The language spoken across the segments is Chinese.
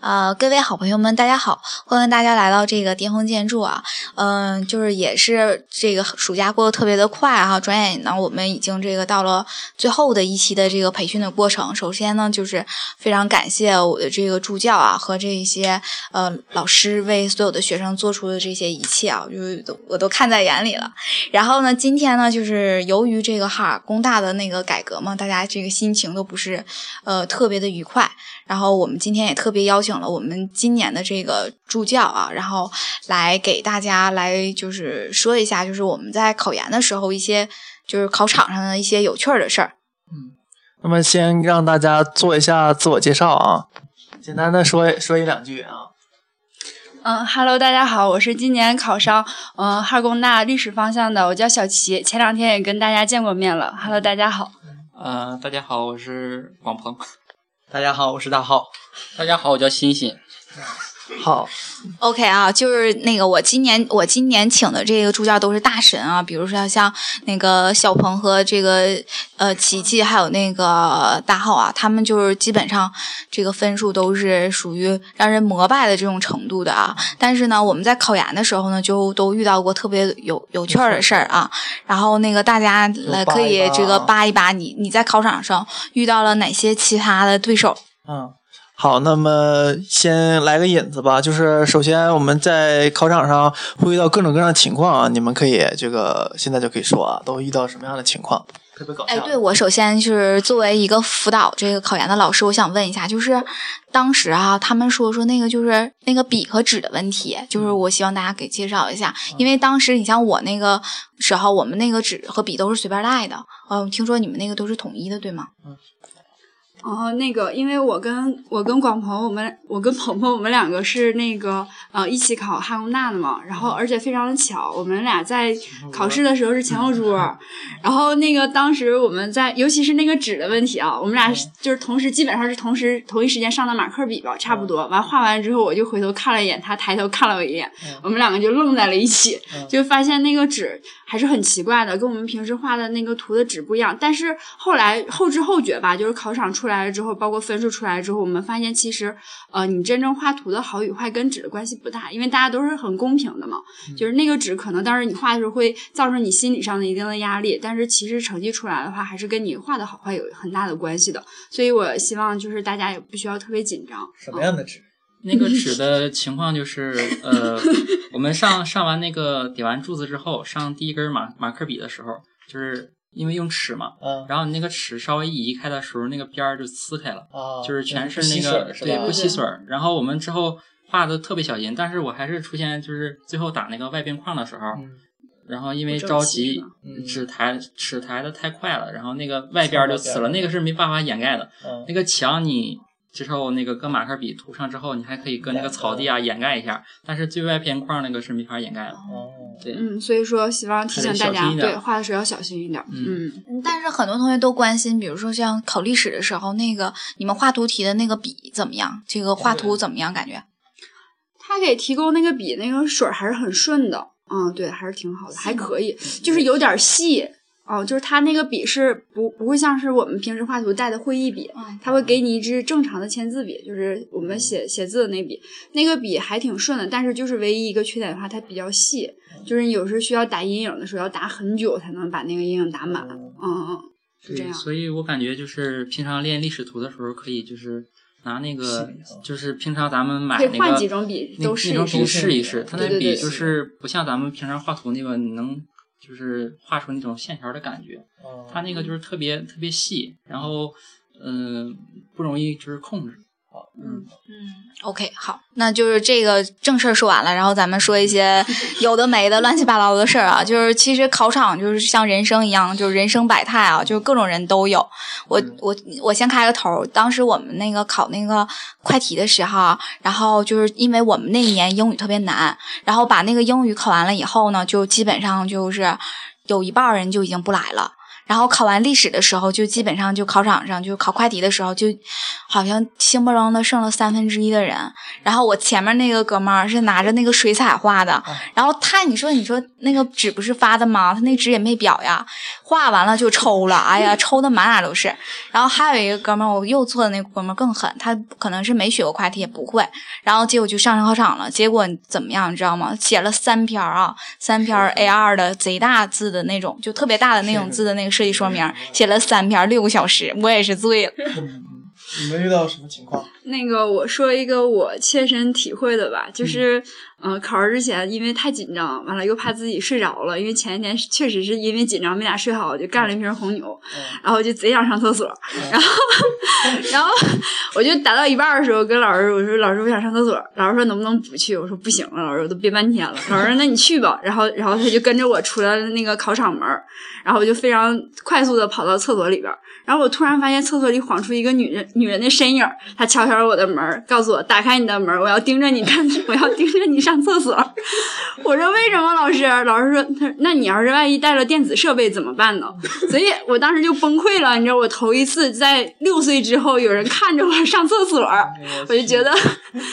呃，各位好朋友们，大家好，欢迎大家来到这个巅峰建筑啊，嗯、就是也是这个暑假过得特别的快哈、转眼呢，我们已经这个到了最后的一期的这个培训的过程。首先呢，就是非常感谢我的这个助教啊和这一些呃老师为所有的学生做出的这些一切啊，就是都我都看在眼里了。然后呢，今天呢，就是由于这个哈尔工大的那个改革嘛，大家这个心情都不是呃特别的愉快。然后我们今天也特别邀请了我们今年的这个助教啊，然后来给大家来就是说一下，就是我们在考研的时候一些就是考场上的一些有趣儿的事儿。嗯那么先让大家做一下自我介绍啊，简单的说说一两句啊。嗯哈喽，大家好，我是今年考上嗯哈工大历史方向的，我叫小齐，前两天也跟大家见过面了。哈喽，大家好。呃，大家好，我是王鹏。大家好，我是大浩。大家好，我叫欣欣。好，OK 啊，就是那个我今年我今年请的这个助教都是大神啊，比如说像那个小鹏和这个呃琪琪，还有那个大浩啊，他们就是基本上这个分数都是属于让人膜拜的这种程度的啊。但是呢，我们在考研的时候呢，就都遇到过特别有有趣儿的事儿啊。然后那个大家来可以这个扒一扒你你在考场上遇到了哪些其他的对手。嗯，好，那么先来个引子吧，就是首先我们在考场上会遇到各种各样的情况啊，你们可以这个现在就可以说啊，都遇到什么样的情况？特别搞笑。哎，对，我首先是作为一个辅导这个考研的老师，我想问一下，就是当时啊，他们说说那个就是那个笔和纸的问题，就是我希望大家给介绍一下，因为当时你像我那个时候，我们那个纸和笔都是随便带的，嗯，听说你们那个都是统一的，对吗？哦，那个，因为我跟我跟广鹏，我们我跟鹏鹏，我们两个是那个呃一起考哈工大的嘛，然后而且非常的巧，我们俩在考试的时候是前后桌，然后那个当时我们在，尤其是那个纸的问题啊，我们俩是就是同时基本上是同时同一时间上的马克笔吧，差不多。完画完之后，我就回头看了一眼，他抬头看了我一眼，我们两个就愣在了一起，就发现那个纸还是很奇怪的，跟我们平时画的那个图的纸不一样。但是后来后知后觉吧，就是考场出来了之后，包括分数出来之后，我们发现其实呃，你真正画图的好与坏跟纸的关系不大，因为大家都是很公平的嘛。就是那个纸可能当时你画的时候会造成你心理上的一定的压力，但是其实成绩出来的话，还是跟你画的好坏有很大的关系的。所以我希望就是大家也不需要特别紧张。什么样的纸？那个纸的情况就是，呃，我们上上完那个点完柱子之后，上第一根马马克笔的时候，就是因为用尺嘛，嗯。然后你那个尺稍微移开的时候，那个边儿就撕开了，啊，就是全是那个是对不吸水儿。然后我们之后画的特别小心，但是我还是出现就是最后打那个外边框的时候，嗯。然后因为着急纸抬尺抬的太快了，然后那个外边儿就呲了，那个是没办法掩盖的。嗯。那个墙你之后那个搁马克笔涂上之后，你还可以搁那个草地啊掩盖一下，但是最外边框那个是没法掩盖的。哦对，嗯，所以说希望提醒大家，对画的时候要小心一点。嗯但是很多同学都关心，比如说像考历史的时候，那个你们画图题的那个笔怎么样？这个画图怎么样？感觉？他给提供那个笔，那个水儿还是很顺的，嗯，对，还是挺好的，还可以，就是有点细。哦，就是它那个笔是不不会像是我们平时画图带的会议笔，他会给你一支正常的签字笔，就是我们写写字的那笔，那个笔还挺顺的，但是就是唯一一个缺点的话，它比较细，就是你有时候需要打阴影的时候要打很久才能把那个阴影打满，嗯嗯嗯，是这，样。所以我感觉就是平常练历史图的时候，可以就是拿那个，就是平常咱们买可以那个换几种笔都试一试那种笔试一试，它那对对对笔就是不像咱们平常画图那个，你能就是画出那种线条的感觉。哦它那个就是特别特别细，然后嗯、不容易就是控制。嗯嗯，OK，好，那就是这个正事儿说完了，然后咱们说一些 有的没的、乱七八糟的事儿啊。就是其实考场就是像人生一样，就是人生百态啊，就是各种人都有。我我我先开个头，当时我们那个考那个快题的时候啊，然后就是因为我们那一年英语特别难，然后把那个英语考完了以后呢，就基本上就是有一半人就已经不来了。然后考完历史的时候，就基本上就考场上就考快题的时候，就好像兴不楞的剩了三分之一的人。然后我前面那个哥们儿是拿着那个水彩画的，然后他你说你说那个纸不是发的吗？他那纸也没裱呀，画完了就抽了，哎呀，抽的满哪都是。然后还有一个哥们儿，我右侧的那个哥们儿更狠，他可能是没学过快题，也不会。然后结果就上考场了，结果怎么样，你知道吗？写了三篇啊，三篇 A 二的贼大字的那种，就特别大的那种字的那个设计说明，写了三篇，六个小时，我也是醉了。你们遇到什么情况？那个我说一个我切身体会的吧，就是，嗯、考试之前因为太紧张，完了又怕自己睡着了，因为前一天确实是因为紧张没咋睡好，就干了一瓶红牛，然后就贼想上厕所，然后，然后我就打到一半的时候跟老师我说老师我想上厕所，老师说能不能不去？我说不行了，老师我都憋半天了，老师说那你去吧，然后然后他就跟着我出了那个考场门，然后我就非常快速的跑到厕所里边，然后我突然发现厕所里晃出一个女人女人的身影儿，她我的门，告诉我打开你的门，我要盯着你看，我要盯着你上厕所。我说为什么老师？老师说他那你要是万一带了电子设备怎么办呢？所以我当时就崩溃了，你知道我头一次在六岁之后有人看着我上厕所，我就觉得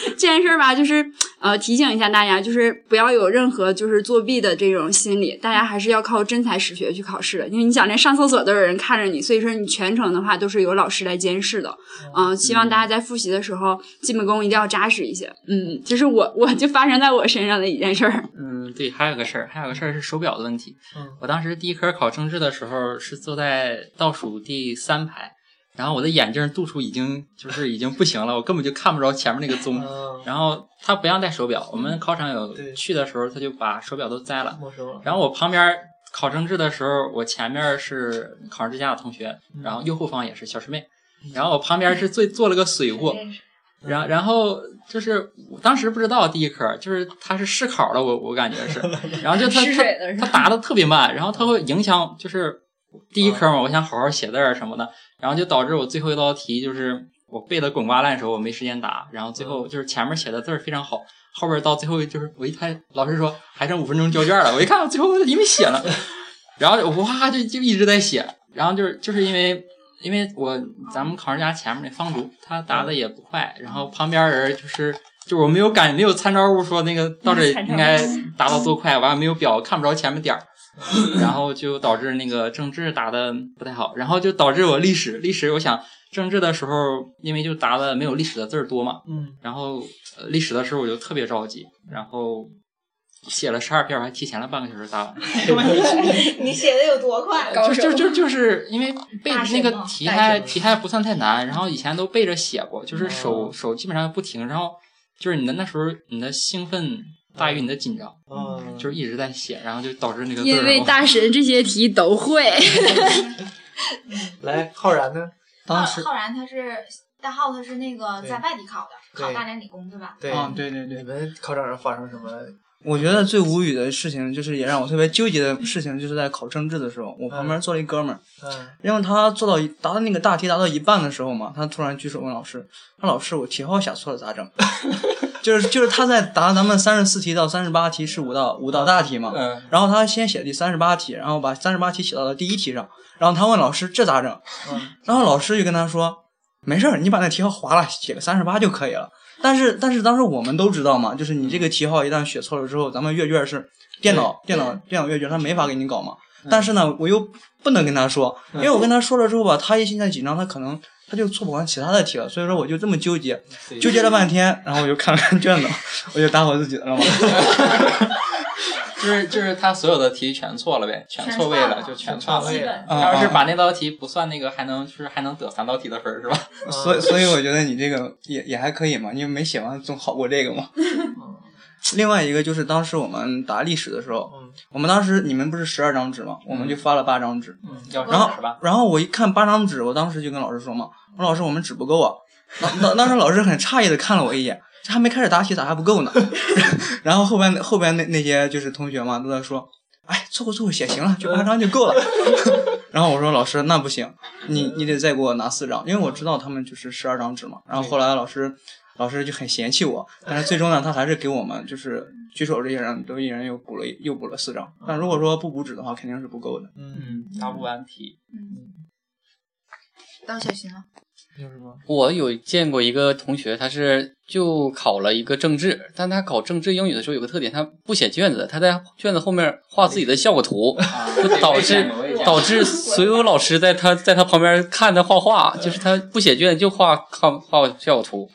这件事儿吧，就是呃提醒一下大家，就是不要有任何就是作弊的这种心理，大家还是要靠真才实学去考试的，因为你想连上厕所都有人看着你，所以说你全程的话都是由老师来监视的。嗯、希望大家在复习的时候基本功一定要扎实一些。嗯，这是我我就发生在我身上的一件事儿。嗯，对，还有个事儿，还有个事儿是手表的问题。嗯我当时第一科考政治的时候是坐在倒数第三排，然后我的眼镜度数已经就是已经不行了，我根本就看不着前面那个 钟。嗯，然后他不让戴手表，我们考场有对去的时候他就把手表都摘了。没收了。然后我旁边考政治的时候，我前面是考上之家的同学，然后右后方也是小师妹，然后我旁边是最做了个水货，然然后就是我当时不知道第一科就是他是试考的，我我感觉是，然后就他他他答的特别慢，然后他会影响就是第一科嘛，我想好好写字儿什么的，然后就导致我最后一道题就是我背的滚瓜烂熟，我没时间答，然后最后就是前面写的字儿非常好。后边到最后就是我一看，老师说还剩五分钟交卷了，我一看我最后因为写了，然后我哇就就一直在写，然后就是就是因为因为我咱们考试家前面那方竹他答的也不快，然后旁边人就是就我没有感没有参照物说那个到这应该答到多快，完了没有表看不着前面点儿，然后就导致那个政治答的不太好，然后就导致我历史历史我想政治的时候因为就答的没有历史的字儿多嘛，嗯，然后呃历史的时候我就特别着急，然后写了十二篇，我还提前了半个小时答完。你写的有多快？高手就就就就是因为背那个题还题还不算太难，然后以前都背着写过，就是手、哦手基本上不停，然后就是你的那时候你的兴奋大于你的紧张，嗯，就是一直在写，然后就导致那个字因为大神这些题都会。来浩然呢？当时浩然他是大浩，他是那个在外地考的，考大连理工对吧？对啊，对对对你，们考场上发生什么？我觉得最无语的事情，就是也让我特别纠结的事情，就是在考政治的时候，我旁边坐了一哥们儿，嗯因为他做到答的那个大题答到一半的时候嘛，他突然举手问老师：“说老师，我题号写错了咋整？” 就是就是他在答咱们三十四题到三十八题是五道五道大题嘛，嗯然后他先写第三十八题，然后把三十八题写到了第一题上，然后他问老师这咋整？嗯然后老师就跟他说：“没事儿，你把那题号划了，写个三十八就可以了。”但是但是当时我们都知道嘛，就是你这个题号一旦写错了之后，咱们阅卷是电脑电脑电脑阅卷，他没法给你搞嘛。但是呢，我又不能跟他说，因为我跟他说了之后吧，他一现在紧张，他可能他就做不完其他的题了，所以说我就这么纠结，纠结了半天，然后我就看了看卷子，我就打我自己的了嘛。就是就是他所有的题全错了呗，全错位了就全错位了。要是啊把那道题不算那个，还能就是还能得三道题的分儿是吧？所以所以我觉得你这个也也还可以嘛，因为没写完总好过这个嘛。另外一个就是当时我们答历史的时候，嗯我们当时你们不是十二张纸嘛，我们就发了八张纸，要然后？然后我一看八张纸，我当时就跟老师说嘛，我说老师我们纸不够啊。当当当时老师很诧异的看了我一眼，这还没开始答题咋还不够呢？然后后边后边那那些就是同学嘛都在说，哎凑合凑合写行了，就八张就够了。然后我说老师那不行，你你得再给我拿四张，因为我知道他们就是十二张纸嘛。然后后来老师老师就很嫌弃我，但是最终呢，他还是给我们就是举手这些人都一人又补了又补了四张。但如果说不补纸的话，肯定是不够的。嗯，答不完题。嗯到小新了，有什么？我有见过一个同学，他是就考了一个政治，但他考政治英语的时候有个特点，他不写卷子，他在卷子后面画自己的效果图，就导致导致所有老师在他在他旁边看他画画，就是他不写卷就画画画效果图。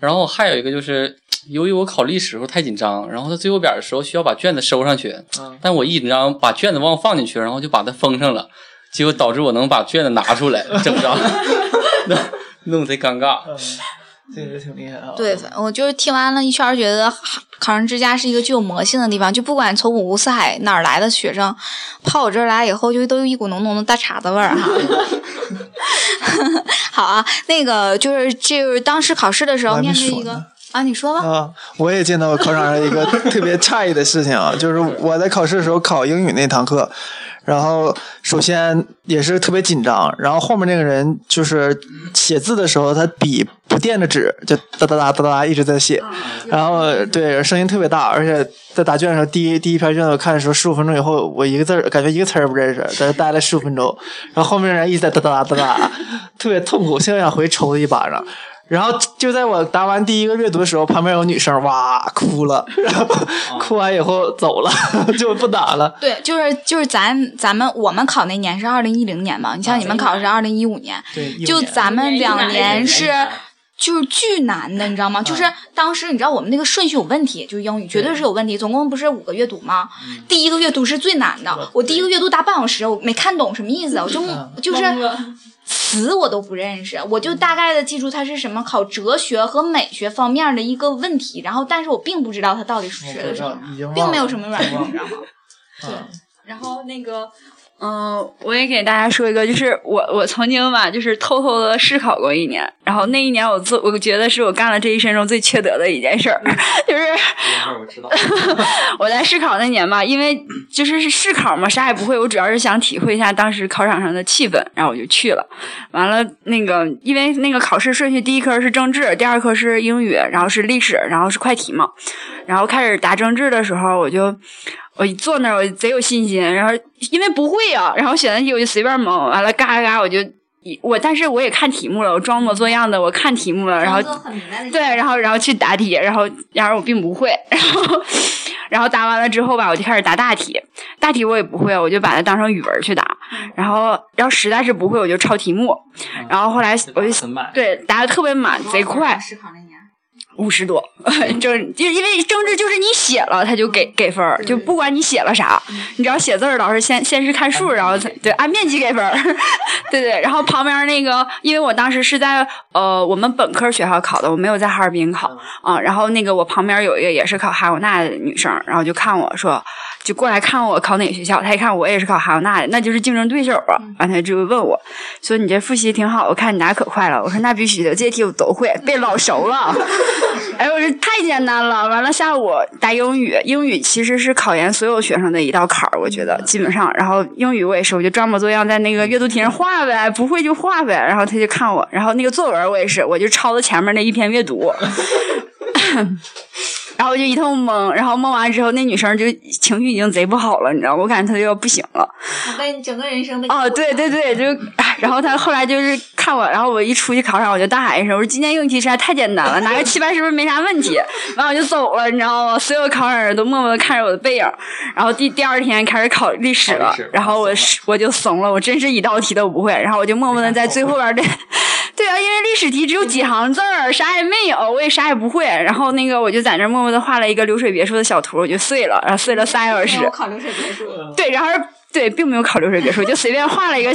然后还有一个就是，由于我考历史的时候太紧张，然后他最后边的时候需要把卷子收上去，嗯但我一紧张把卷子忘放进去，然后就把它封上了，结果导致我能把卷子拿出来整张，弄弄得贼尴尬。嗯，这个挺厉害啊。对，我就是听完了一圈儿，觉得考上之家是一个具有魔性的地方。就不管从五湖四海哪儿来的学生，跑我这儿来以后，就都有一股浓浓的大碴子味儿哈。好啊，那个就是就是当时考试的时候面对一个啊，你说吧。啊，我也见到考场上一个 特别诧异的事情啊，就是我在考试的时候考英语那堂课，然后首先也是特别紧张，然后后面那个人就是写字的时候，他笔不垫着纸，就哒哒哒哒哒一直在写，然后对声音特别大，而且在答卷的时候，第一第一篇卷子我看的时候，十五分钟以后，我一个字儿感觉一个词儿不认识，在这待了十五分钟，然后后面人一直在哒哒哒哒哒，特别痛苦，现在想回抽他一巴掌。然后就在我答完第一个阅读的时候，旁边有女生哇哭了，然 后哭完以后走了，就不答了。对，就是就是咱咱们我们考那年是二零一零年嘛，你像你们考的是二零一五年，对，就咱们两年是就是巨难的，你知道吗？就是当时你知道我们那个顺序有问题，就是英语绝对是有问题。总共不是五个阅读吗？第一个阅读是最难的，我第一个阅读答半小时，我没看懂什么意思，我就就是词我都不认识，我就大概的记住它是什么考哲学和美学方面的一个问题，然后但是我并不知道它到底是学的什么，并没有什么软件，你知道吗？对，然后那个，嗯、我也给大家说一个，就是我我曾经吧，就是偷偷的试考过一年，然后那一年我做，我觉得是我干了这一生中最缺德的一件事儿，就是。我在试 考那年吧，因为就是是试考嘛，啥也不会，我主要是想体会一下当时考场上的气氛，然后我就去了。完了，那个因为那个考试顺序，第一科是政治，第二科是英语，然后是历史，然后是快题嘛。然后开始答政治的时候，我就我一坐那儿，我贼有信心，然后因为不会啊、然后选择题我就随便蒙，完了嘎嘎嘎我就。我但是我也看题目了，我装模作样的我看题目了，然后对，然后然后去答题，然后然而我并不会，然后然后答完了之后吧，我就开始答大题，大题我也不会，我就把它当成语文去答，然后然后实在是不会我就抄题目，然后后来我就，对答的特别满，贼快。五十多，政 就因为政治就是你写了他就给给分儿，就不管你写了啥，你只要写字儿，老师先先是看数，然后才对按面积给分儿，对对。然后旁边那个，因为我当时是在呃我们本科学校考的，我没有在哈尔滨考啊。然后那个我旁边有一个也是考哈工大的女生，然后就看我说，就过来看我考哪个学校，她一看我也是考哈工大的，那就是竞争对手啊。完她就问我说你这复习挺好，我看你答可快了。我说那必须的，这些题我都会，背老熟了。哎，我这太简单了。完了，下午答英语，英语其实是考研所有学生的一道坎儿，我觉得基本上。然后英语我也是，我就装模作样在那个阅读题上画呗，不会就画呗。然后他就看我，然后那个作文我也是，我就抄的前面那一篇阅读。然后我就一通蒙，然后蒙完之后，那女生就情绪已经贼不好了，你知道吗？我感觉她就要不行了。被你整个人生的哦，对对对，就，哎然后她后来就是看我，然后我一出去考场，我就大喊一声，我说今天英语题实在太简单了，拿个七八十分没啥问题。完我就走了，你知道吗？所有考场人都默默的看着我的背影。然后第第二天开始考历史了然后我是我就怂了，我真是一道题都不会，然后我就默默的在最后边的。对啊，因为历史题只有几行字儿，啥也没有，我也啥也不会。然后那个我就在那儿默默的画了一个流水别墅的小图，我就碎了，然后碎了仨小时。我考流水别墅，对，然后对，并没有考流水别墅，就随便画了一个，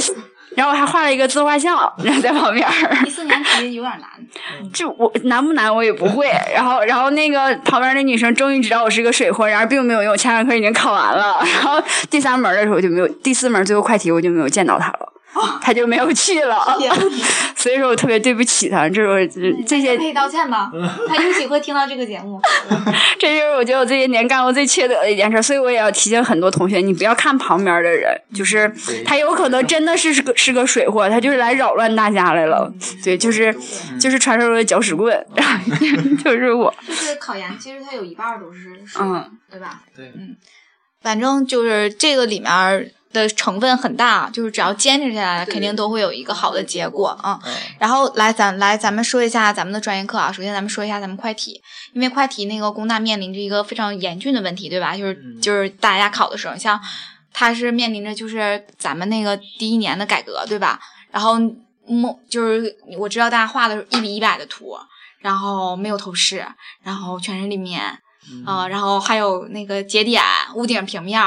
然后我还画了一个自画像，然后在旁边儿。第四年题有点难，就我难不难我也不会，然后然后那个旁边那女生终于知道我是个水货，然而并没有用，前两科已经考完了，然后第三门的时候就没有，第四门最后快题我就没有见到她了。他就没有去了。所以说我特别对不起他，这是我这些可以道歉吗？他也许会听到这个节目。这就是我觉得我这些年干过最缺德的一件事，所以我也要提醒很多同学，你不要看旁边的人，就是他有可能真的是是个是个水货，他就是来扰乱大家来了。对，就是就是传说中的搅屎棍，就是我。就是考研，其实它有一半儿都是水，嗯对吧？对嗯，反正就是这个里面儿的成分很大，就是只要坚持下来，肯定都会有一个好的结果啊。嗯然后来咱来咱们说一下咱们的专业课啊。首先咱们说一下咱们快题，因为快题那个工大面临着一个非常严峻的问题，对吧？就是嗯就是大家考的时候，像它是面临着就是咱们那个第一年的改革，对吧？然后梦就是我知道大家画的是一比一百的图，然后没有透视，然后全是立面，啊、然后还有那个节点、屋顶平面，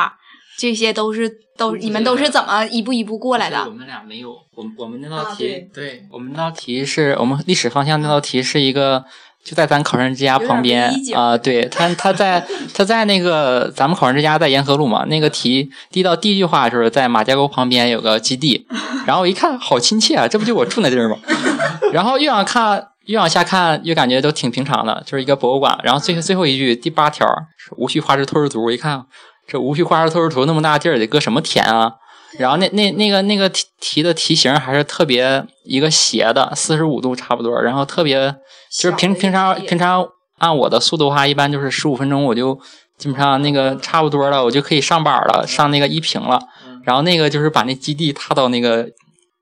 这些都是都你们都是怎么一步一步过来的？我们俩没有，我们我们那道啊题，对对，我们那道题是我们历史方向那道题是一个。就在咱考生之家旁边啊、对他他在 他在那个咱们考生之家在沿河路嘛，那个题第一道第一句话就是在马家沟旁边有个基地，然后我一看好亲切啊，这不就我住那地儿吗？然后越往看越往下看，越感觉都挺平常的，就是一个博物馆。然后最最后一句第八条是无需画质透视图，我一看这无序画质透视图那么大地儿得搁什么填啊？然后那那那个那个题题的题型还是特别一个斜的，四十五度差不多，然后特别就是平平常平常按我的速度的话，一般就是十五分钟我就基本上那个差不多了，我就可以上板了，上那个一平了。然后那个就是把那基地踏到那个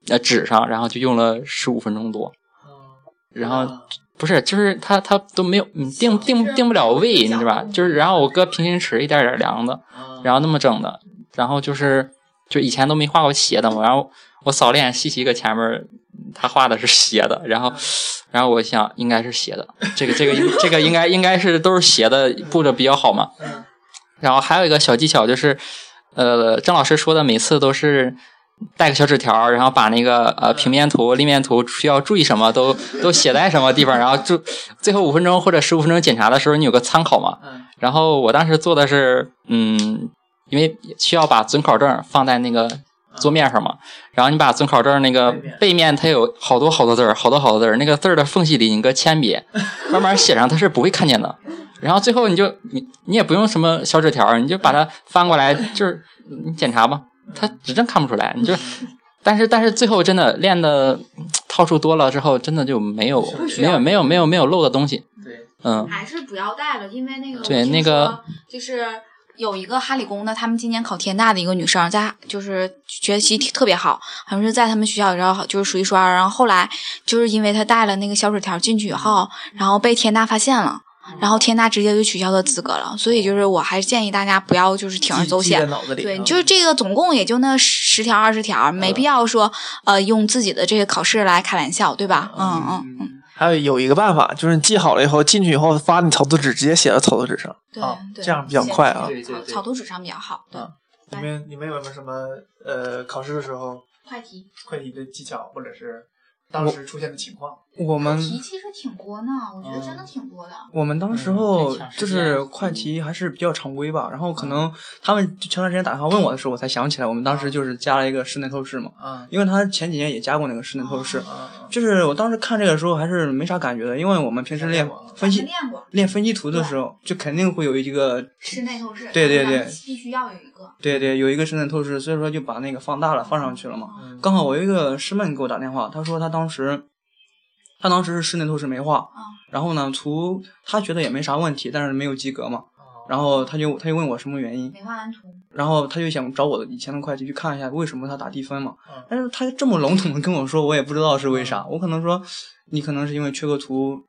呃纸上，然后就用了十五分钟多。然后不是，就是他他都没有嗯定定定不了位，你知道吧？就是然后我搁平行尺一点点量的，然后那么整的，然后就是就以前都没画过斜的嘛，然后我扫了眼西西搁前面，他画的是斜的，然后然后我想应该是斜的，这个这个这个应该应该是都是斜的布的比较好嘛。然后还有一个小技巧就是，呃，郑老师说的每次都是带个小纸条，然后把那个呃平面图、立面图需要注意什么都 都写在什么地方，然后就最后五分钟或者十五分钟检查的时候，你有个参考嘛。嗯。然后我当时做的是，嗯，因为需要把准考证放在那个桌面上嘛，然后你把准考证那个背面。它有好多好多字儿，好多好多字儿，那个字儿的缝隙里你搁铅笔 慢慢写上，它是不会看见的。然后最后你就你你也不用什么小纸条，你就把它翻过来，就是你检查吧，它指正看不出来，你就。但是但是最后真的练的套数多了之后，真的就没有没有没有没有没有漏的东西。对，嗯，还是不要带了，因为那个对那个就是有一个哈理工的，他们今年考天大的一个女生，在就是学习特别好，好像是在他们学校然后就是数一数二，然后后来就是因为她带了那个小纸条进去以后，然后被天大发现了。然后天大直接就取消了资格了，所以就是我还是建议大家不要就是铤而走险。对，啊就是这个总共也就那十条二十条，没必要说呃用自己的这个考试来开玩笑，对吧？嗯嗯嗯，还有有一个办法，就是你记好了以后，进去以后发你草图纸，直接写到草图纸上，对啊，这样比较快啊对对对草草图纸上比较好，对啊。你们你们有没有什么呃考试的时候快题快题的技巧，或者是当时出现的情况？我们题其实挺多呢，我觉得真的挺多的。我们当时候就是快题还是比较常规吧，然后可能他们前段时间打电话问我的时候，我才想起来，我们当时就是加了一个室内透视嘛，啊因为他前几年也加过那个室内透视，啊就是我当时看这个时候还是没啥感觉的，因为我们平时练分析练过练分析图的时候，就肯定会有一个室内透视，对对对必须要有一个。对对，有一个室内透视，所以说就把那个放大了，放上去了嘛。嗯刚好我有一个师妹给我打电话，她说她当时，她当时是室内透视没画，嗯然后呢图他觉得也没啥问题，但是没有及格嘛。然后他就他就问我什么原因，没画完图，然后他就想找我的以前的会计去看一下为什么他打低分嘛嗯。但是他这么笼统的跟我说，我也不知道是为啥。我可能说你可能是因为缺个图，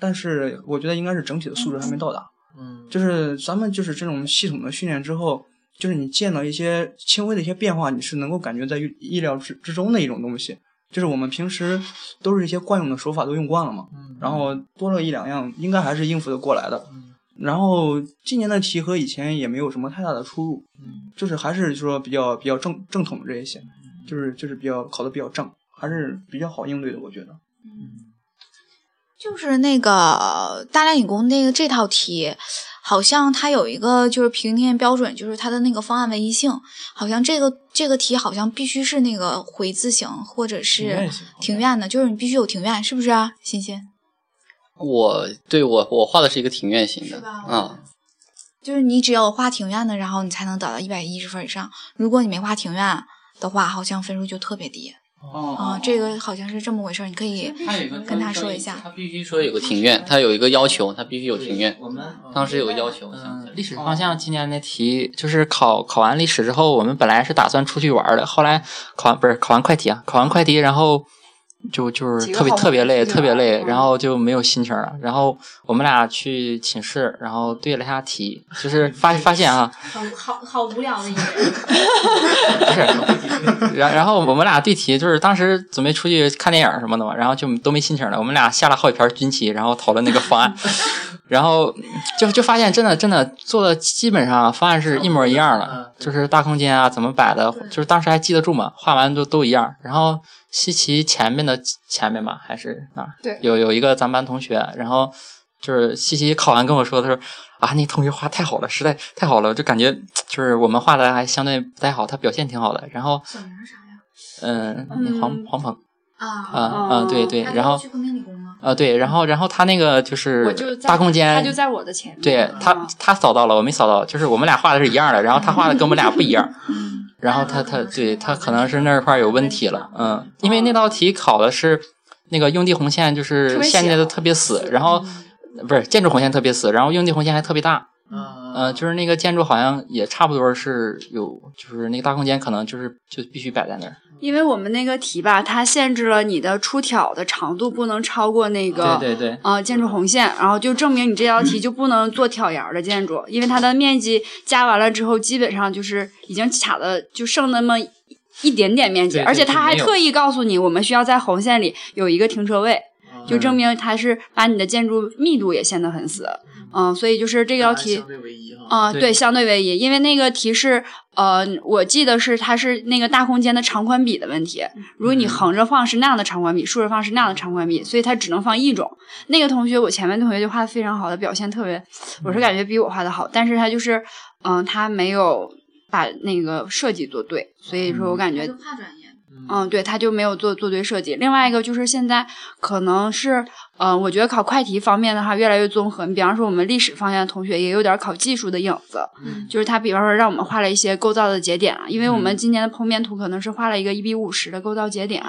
但是我觉得应该是整体的素质还没到达。嗯就是咱们就是这种系统的训练之后，就是你见到一些轻微的一些变化，你是能够感觉在意意料之之中的一种东西。就是我们平时都是一些惯用的手法都用惯了嘛，嗯然后多了一两样，应该还是应付的过来的。嗯然后今年的题和以前也没有什么太大的出入，嗯就是还是说比较比较正正统的这一些，就是就是比较考的比较正，还是比较好应对的，我觉得。就是那个大连理工那个这套题，好像它有一个就是评定标准，就是它的那个方案唯一性，好像这个这个题好像必须是那个回字形或者庭是院型庭院的，就是你必须有庭院，是不是啊？欣欣，我对我我画的是一个庭院型的是吧啊，就是你只有画庭院的，然后你才能得到一百一十分以上。如果你没画庭院的话，好像分数就特别低哦啊、这个好像是这么回事儿，你可以跟他说一下。他必须说有个庭院，他有一个要求，他必须有庭院。我们当时有个要求，嗯，历史方向今年的题就是考考完历史之后，我们本来是打算出去玩的，后来考完不是考完快题啊，考完快题，然后就就是特别特别累，特别累，然后就没有心情了。然后我们俩去寝室，然后对了一下题，就是发发现啊，很好好无聊的一个人。不是，然然后我们俩对题，就是当时准备出去看电影什么的嘛，然后就都没心情了。我们俩下了好几盘军棋，然后讨论那个方案，然后就就发现真的真的做的基本上方案是一模一样的，就是大空间啊怎么摆的，就是当时还记得住嘛，画完都都一样。然后西奇前面的前面吧，还是哪儿？对有有一个咱班同学，然后就是西西考完跟我说，他说啊，那同学画太好了，实在太好了，就感觉就是我们画的还相对不太好，他表现挺好的。然后，小名啥呀？嗯，那黄嗯黄鹏，啊，啊啊，对对，然后去昆明理工了。呃对，然后然后他那个就是我就大空间，他就在我的前面。对他啊他扫到了，我没扫到，就是我们俩画的是一样的，然后他画的跟我们俩不一样。然后他他对他可能是那块儿有问题了，嗯，因为那道题考的是那个用地红线，就是限制的特别死，然后不是建筑红线特别死，然后用地红线还特别大，嗯嗯，就是那个建筑好像也差不多是有，就是那个大空间可能就是就必须摆在那儿。因为我们那个题吧，它限制了你的出挑的长度不能超过那个对对对，呃建筑红线，然后就证明你这道题就不能做挑檐儿的建筑，因为它的面积加完了之后，基本上就是已经卡的就剩那么一一点点面积，对对而且他还特意告诉你，我们需要在红线里有一个停车位，就证明它是把你的建筑密度也限得很死。嗯，所以就是这道题。啊、对对，相对唯一，因为那个题是，呃，我记得是它是那个大空间的长宽比的问题。如果你横着放是那样的长宽比，竖着放是那样的长宽比，所以它只能放一种。那个同学，我前面同学就画的非常好，的表现特别，我是感觉比我画的好，但是他就是，嗯、他没有把那个设计做对，所以说我感觉。嗯，对，他就没有做做对设计。另外一个就是现在可能是，呃，我觉得考快题方面的话越来越综合。你比方说我们历史方向的同学也有点考技术的影子，嗯就是他比方说让我们画了一些构造的节点啊，因为我嗯们今年的剖面图可能是画了一个一比五十的构造节点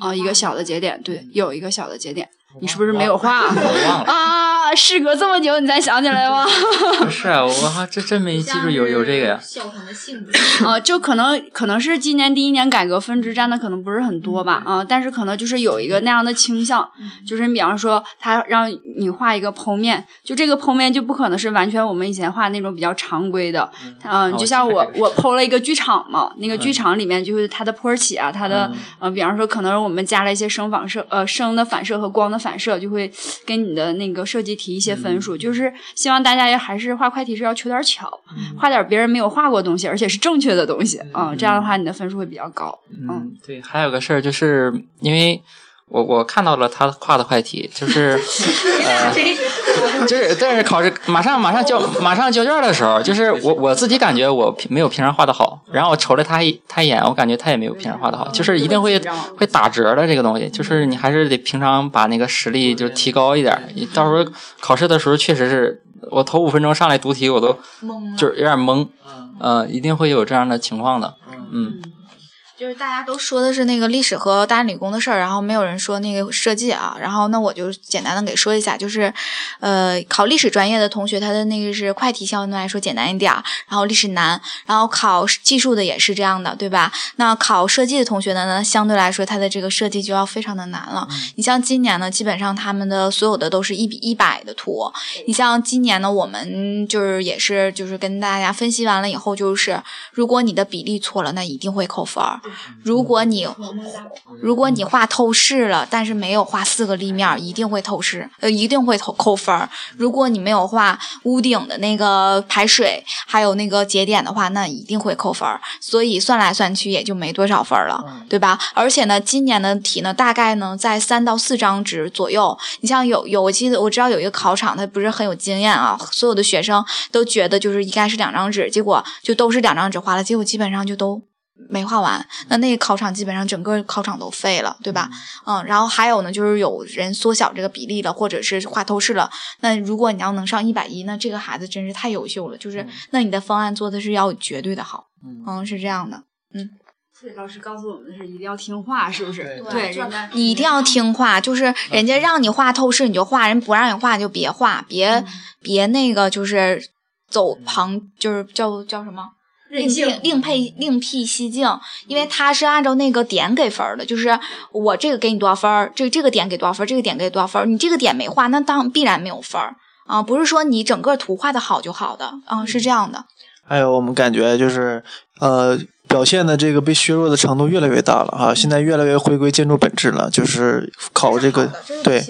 啊、一个小的节点，对，有一个小的节点。你是不是没有画我忘了，啊？事隔这么久，你才想起来吗？不是啊，我还真真没记住有有这个呀。的性质。啊，就可能可能是今年第一年改革分支占的可能不是很多吧，啊，但是可能就是有一个那样的倾向，就是你比方说他让你画一个剖面，就这个剖面就不可能是完全我们以前画那种比较常规的，嗯、哦就像我我剖了一个剧场嘛，那个剧场里面就是它的坡起啊，它的嗯。呃，比方说可能我们加了一些声反射，呃，声的反射和光的反射，就会跟你的那个设计提一些分数，就是希望大家也还是画快题是要求点巧，画点别人没有画过的东西，而且是正确的东西嗯、这样的话你的分数会比较高。嗯，对，还有个事儿，就是因为我我看到了他画的快题，就是 呃，就是但是考试马上马上交马上交卷的时候，就是我我自己感觉我平没有平常画的好，然后我瞅了他一他一眼，我感觉他也没有平常画的好，就是一定会会打折的这个东西，就是你还是得平常把那个实力就提高一点，你到时候考试的时候确实是我头五分钟上来读题我都懵就是有点懵，呃，一定会有这样的情况的，嗯。就是大家都说的是那个历史和大安理工的事儿，然后没有人说那个设计啊。然后那我就简单的给说一下，就是，呃，考历史专业的同学，他的那个是快题相对来说简单一点儿，然后历史难，然后考技术的也是这样的，对吧？那考设计的同学呢，那相对来说他的这个设计就要非常的难了。你像今年呢，基本上他们的所有的都是一比一百的图。你像今年呢，我们就是也是就是跟大家分析完了以后，就是如果你的比例错了，那一定会扣分儿。如果你如果你画透视了，但是没有画四个立面，一定会透视，呃，一定会扣扣分儿。如果你没有画屋顶的那个排水，还有那个节点的话，那一定会扣分儿。所以算来算去也就没多少分儿了，对吧？而且呢，今年的题呢，大概呢在三到四张纸左右。你像有有，我记得我知道有一个考场，他不是很有经验啊，所有的学生都觉得就是应该是两张纸，结果就都是两张纸画了，结果基本上就都。没画完，那那个考场基本上整个考场都废了，对吧？嗯，然后还有呢，就是有人缩小这个比例了，或者是画透视了。那如果你要能上一百一，那这个孩子真是太优秀了，就是那你的方案做的是要绝对的好，嗯，是这样的。嗯所以老师告诉我们的是一定要听话，是不是？对你一定要听话，就是人家让你画透视你就画，人不让你画就别画，别、别那个就是走旁，就是叫叫什么？另另另配另辟蹊径，因为他是按照那个点给分儿的，就是我这个给你多少分儿，这这个点给多少分儿，这个点给多少分儿，你这个点没画，那当必然没有分儿。啊，不是说你整个图画的好就好的啊，是这样的。还有我们感觉就是呃。表现的这个被削弱的程度越来越大了哈，现在越来越回归建筑本质了，就是考这个对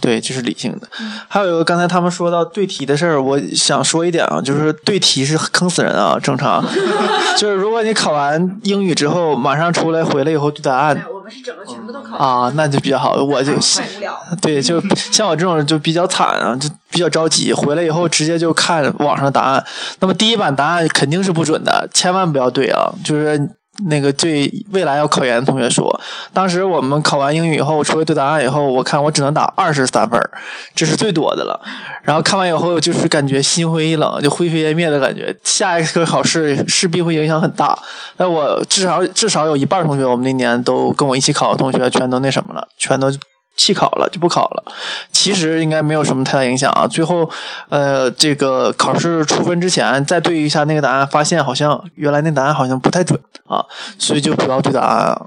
对，这是理性的。还有一个刚才他们说到对题的事儿，我想说一点啊，就是对题是坑死人啊，正常。就是如果你考完英语之后马上出来回来以后对答案我们是整个全部都考啊，那就比较好。我就。对，就像我这种就比较惨啊，就比较着急，回来以后直接就看网上答案。那么第一版答案肯定是不准的，千万不要对啊，就是。那个对未来要考研的同学说，当时我们考完英语以后，出来对答案以后，我看我只能打二十三分，这是最多的了。然后看完以后，就是感觉心灰意冷，就灰飞烟灭的感觉。下一科考试势必会影响很大。那我至少至少有一半同学，我们那年都跟我一起考的同学，全都那什么了，全都弃考了，就不考了。其实应该没有什么太大影响啊。最后，呃，这个考试出分之前再对一下那个答案，发现好像原来那答案好像不太准啊，所以就不要对答案。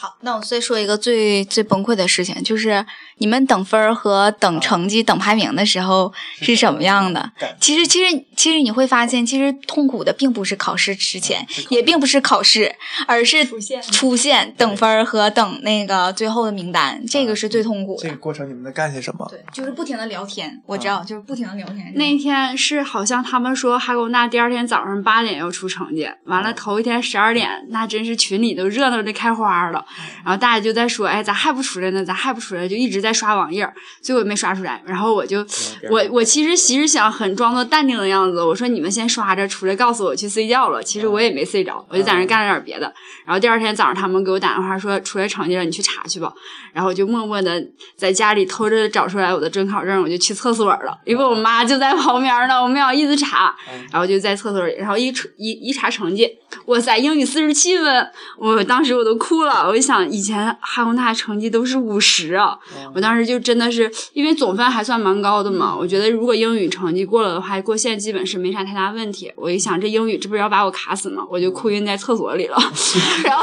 好，那我再说一个最最崩溃的事情，就是你们等分儿和等成绩、等排名的时候是什么样的？其实，其实，其实你会发现，其实痛苦的并不是考试之前，也并不是考试，而是出现出现等分儿和等那个最后的名单，这个是最痛苦的这个。过程你们在干些什么？对，就是不停的聊天，我知道，就是不停的聊天。那天是好像他们说哈工大第二天早上八点要出成绩，完了头一天十二点，那真是群里都热闹的开花了。然后大家就在说，哎，咋还不出来呢？咋还不出来？就一直在刷网页，最后也没刷出来。然后我就，我我其实其实想很装作淡定的样子，我说你们先刷着，出来告诉我去睡觉了。其实我也没睡着，我就在那干了点别的。然后第二天早上他们给我打电话说出来成绩了，你去查去吧。然后我就默默的在家里偷着找出来我的准考证，我就去厕所了，因为我妈就在旁边呢，我没好意思查，然后就在厕所里，然后一出一一查成绩，哇塞，英语四十七分，我当时我都哭了，我就想以前哈工大成绩都是五十啊，我当时就真的是因为总分还算蛮高的嘛，我觉得如果英语成绩过了的话，过线基本是没啥太大问题。我一想这英语这不是要把我卡死吗？我就哭晕在厕所里了，然后。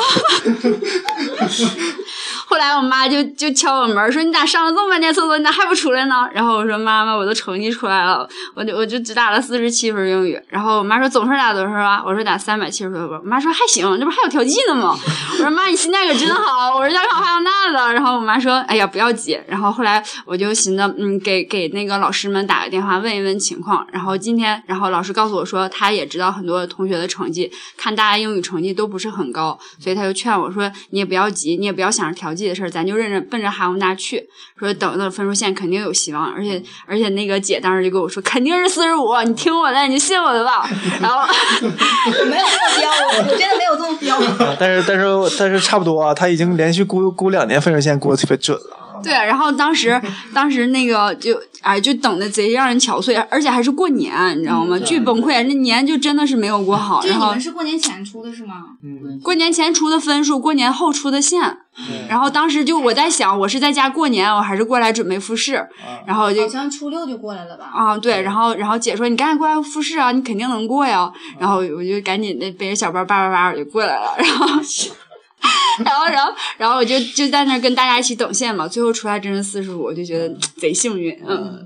后来我妈就就敲我门说：“你咋上了这么半天厕所，你咋还不出来呢？”然后我说：“妈妈，我的成绩出来了，我就我就只打了四十七分英语。”然后我妈说：“总分打多少啊？”我说：“打三百七十多分。”我妈说：“还行，这不还有调剂呢吗？”我说：“妈，你现在可真好。”我是：“要考哈工大的。”然后我妈说：“哎呀，不要急。”然后后来我就寻思，嗯，给给那个老师们打个电话问一问情况。然后今天，然后老师告诉我说，他也知道很多同学的成绩，看大家英语成绩都不是很高，所以他就劝我说：“你也不要急，你也不要想着调剂的事儿，咱就认真奔着哈工大去。说等等分数线肯定有希望，而且而且那个姐当时就跟我说，肯定是四十五，你听我的，你就信我的吧。然后我 没有这么标，我我真的没有这么标。啊但是但是但是差不多啊，他已经连续估估两年分数线估的特别准了。对，然后当时 当时那个就哎就等的贼让人憔悴，而且还是过年，你知道吗？巨崩溃，那年就真的是没有过好。然后是过年前出的是吗？过年前出的分数，过年后出的线。然后当时就我在想，我是在家过年，我还是过来准备复试？然后就好像初六就过来了吧？啊，对，然后然后姐说你赶紧过来复试啊，你肯定能过呀。然后我就赶紧的背着小包叭叭叭我就过来了，然后。然后，然后，然后我就就在那儿跟大家一起等线嘛，最后出来真是四十五，我就觉得 贼幸运，嗯。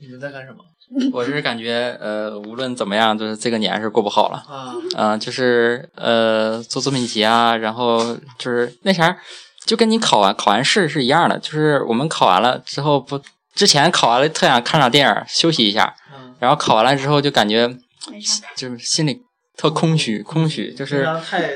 你们在干什么？我是感觉呃，无论怎么样，就是这个年是过不好了。啊，嗯、就是呃，做作品集啊，然后就是那啥，就跟你考完考完试是一样的，就是我们考完了之后不，之前考完了特想看场电影休息一下，嗯然后考完了之后就感觉没啥就是心里特空虚，空虚就是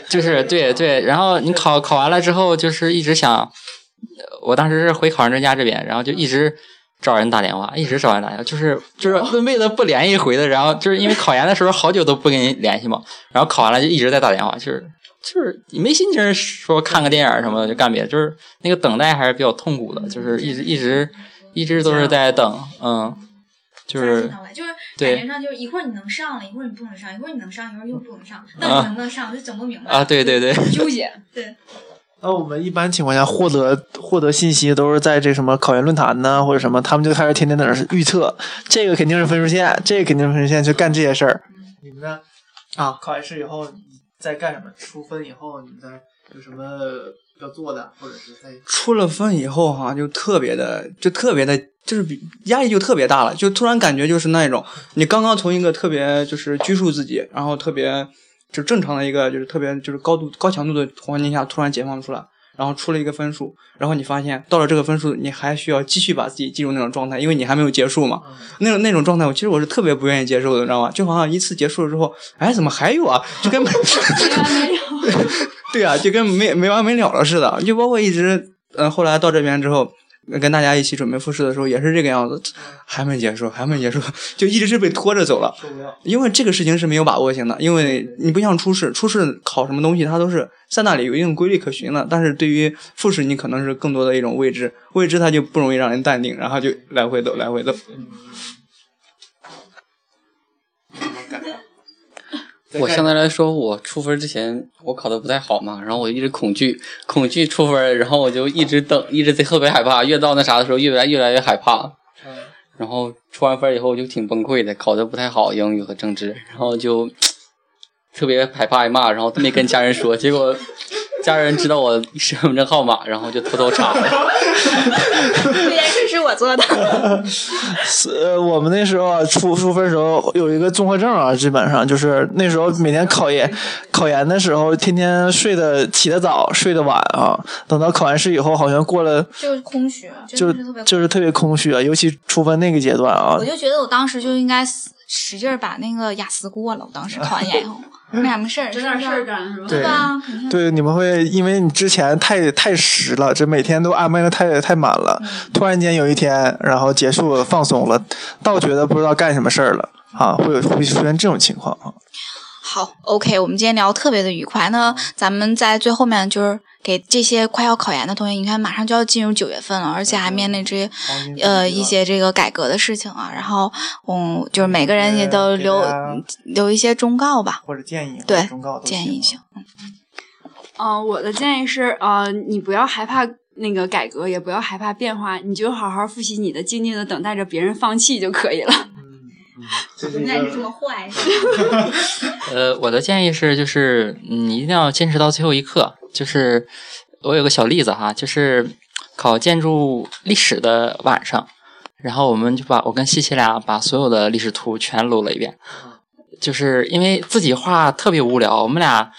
就是对对，然后你考考完了之后，就是一直想，呃我当时是回考生之家这边，然后就一直找人打电话，一直找人打电话，就是就是为了不联系回的，然后就是因为考研的时候好久都不跟你联系嘛，然后考完了就一直在打电话，就是就是你没心情说看个电影什么的就干别的，就是那个等待还是比较痛苦的，就是一直一直一直都是在等，嗯，就是就是对感觉上就是一会儿你能上了，一会儿你不能上，一会儿你能上，一会儿又不能上，到底能不能上，我就整不明白。啊，对对对，纠结。对那我们一般情况下获得获得信息都是在这什么考研论坛呢，或者什么，他们就开始天天在那儿预测，这个肯定是分数线，这个肯定是分数线，就干这些事儿。你们呢？啊，考完试以后你在干什么？出分以后你们在有什么要做的，或者是在出了分以后哈，就特别的，就特别的，就是比压力就特别大了，就突然感觉就是那种，你刚刚从一个特别就是拘束自己，然后特别就正常的一个就是特别就是高度高强度的环境下突然解放出来，然后出了一个分数，然后你发现到了这个分数，你还需要继续把自己进入那种状态，因为你还没有结束嘛。那种那种状态，我其实我是特别不愿意接受的，你知道吗？就好像一次结束了之后，哎，怎么还有啊？就跟 没完没了。对啊，就跟没没完没了了似的。就包括一直，嗯，后来到这边之后，跟大家一起准备复试的时候，也是这个样子，还没结束，还没结束，就一直是被拖着走了。因为这个事情是没有把握性的，因为你不像初试，初试考什么东西，它都是在那里有一定规律可循的。但是对于复试，你可能是更多的一种未知，未知它就不容易让人淡定，然后就来回走，来回走。我相对来说，我出分之前我考的不太好嘛，然后我一直恐惧，恐惧出分，然后我就一直等，一直特别害怕，越到那啥的时候越来越来越害怕。然后出完分以后我就挺崩溃的，考的不太好，英语和政治，然后就 特别害怕挨骂，然后都没跟家人说，结果家人知道我身份证号码，然后就偷偷查了。这件事是我做的。是呃，我们那时候啊，出出分时候有一个综合症啊，基本上就是那时候每天考研 考研的时候，天天睡得起得早，睡得晚啊。等到考完试以后，好像过了就是空虚，就是特别空虚就是特别空虚啊，尤其出分那个阶段啊我。就觉得我当时就应该使使劲儿把那个雅思过了。我当时考完研以后 没什么事儿，整点事儿？干是吧？对对吧？对，你们会因为你之前太太实了，这每天都安排的太太满了，突然间有一天，然后结束了放松了，倒觉得不知道干什么事儿了啊，会有会出现这种情况啊。好，OK，我们今天聊得特别的愉快。那咱们在最后面就是给这些快要考研的同学，你看马上就要进入九月份了，而且还面临这呃一些这个改革的事情啊。然后，嗯，就是每个人也都留留一些忠告吧，或者建议，对忠告建议行。嗯、我的建议是，呃，你不要害怕那个改革，也不要害怕变化，你就好好复习你的，静静的等待着别人放弃就可以了。这是一原来是这么坏，是吧？呃，我的建议是，就是嗯你一定要坚持到最后一刻。就是我有个小例子哈，就是考建筑历史的晚上，然后我们就把我跟西西俩把所有的历史图全撸了一遍。就是因为自己画特别无聊，我们俩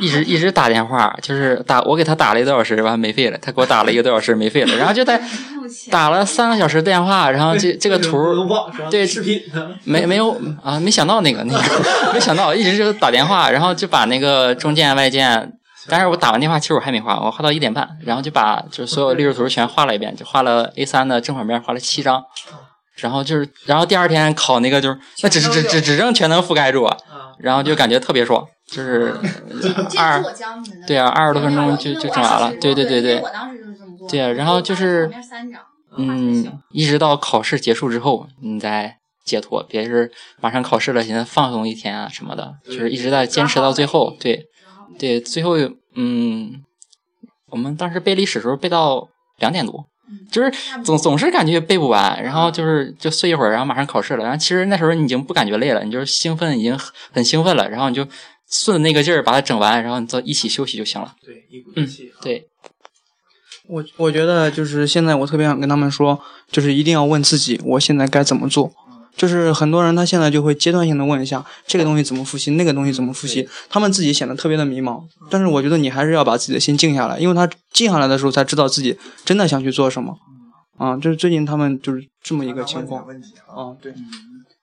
一直一直打电话，就是打我给他打了一个多小时，完没费了，他给我打了一个多小时没费了，然后就在 打了三个小时电话，然后这这个图对视频没没有啊，没想到那个那个，没想到一直就打电话，然后就把那个中建外建，但是我打完电话其实我还没画，我画到一点半，然后就把就是所有历史图全画了一遍，就画了 A 三的正反面画了七张，然后就是然后第二天考那个就是那只是只只只剩全能覆盖住啊，然后就感觉特别爽，就是这二。对啊二十多分钟就就整完了，对对对对我。当时就是这么做。对啊然后就是嗯，一直到考试结束之后，你再解脱，别是马上考试了，现在放松一天啊什么的，就是一直在坚持到最后。对，对，最后嗯，我们当时背历史时候背到两点多，就是总总是感觉背不完，然后就是就睡一会儿，然后马上考试了。然后其实那时候你已经不感觉累了，你就是兴奋，已经很很兴奋了，然后你就顺着那个劲儿把它整完，然后你再一起休息就行了。对一股嗯气啊。对，我我觉得就是现在我特别想跟他们说，就是一定要问自己，我现在该怎么做。就是很多人他现在就会阶段性的问一下这个东西怎么复习，那个东西怎么复习，他们自己显得特别的迷茫。但是我觉得你还是要把自己的心静下来，因为他静下来的时候才知道自己真的想去做什么。啊，这是最近他们就是这么一个情况。啊，对。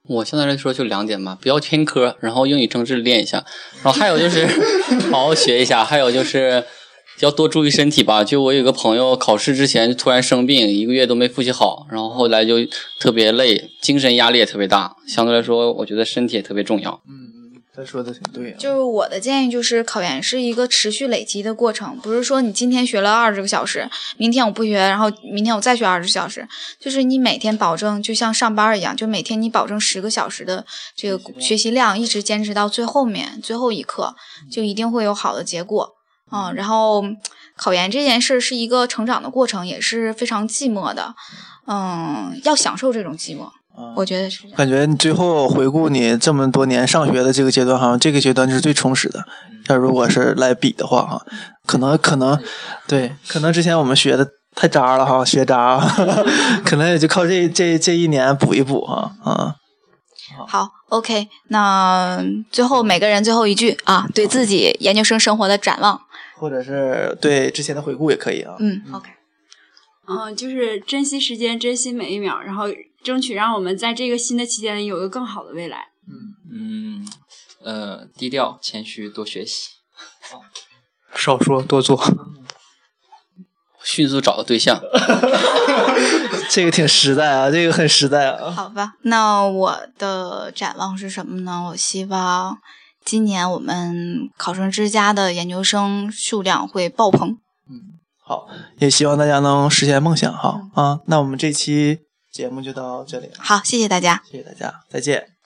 我现在来说就两点吧，不要偏科，然后英语政治练一下，然后还有就是 好好学一下，还有就是要多注意身体吧。就我有个朋友考试之前突然生病，一个月都没复习好，然后后来就特别累，精神压力也特别大。相对来说，我觉得身体也特别重要。嗯嗯，他说的挺对、啊。就是我的建议就是，考研是一个持续累积的过程，不是说你今天学了二十个小时，明天我不学，然后明天我再学二十小时，就是你每天保证，就像上班一样，就每天你保证十个小时的这个学习量，一直坚持到最后面最后一刻，就一定会有好的结果。嗯，然后考研这件事是一个成长的过程，也是非常寂寞的。嗯，要享受这种寂寞，我觉得是。感觉你最后回顾你这么多年上学的这个阶段，好像这个阶段是最充实的。要如果是来比的话，哈，可能可能对，可能之前我们学的太渣了哈，学渣，可能也就靠这这这一年补一补哈，啊。好，OK，那最后每个人最后一句啊，对自己研究生生活的展望，或者是对之前的回顾也可以啊。嗯，OK，嗯，就是珍惜时间，珍惜每一秒，然后争取让我们在这个新的期间里有一个更好的未来。嗯，呃，低调、谦虚，多学习。少说多做。迅速找个对象，这个挺实在啊，这个很实在啊。好吧，那我的展望是什么呢？我希望今年我们考生之家的研究生数量会爆棚。嗯好，也希望大家能实现梦想哈啊！那我们这期节目就到这里，好，谢谢大家。谢谢大家，再见。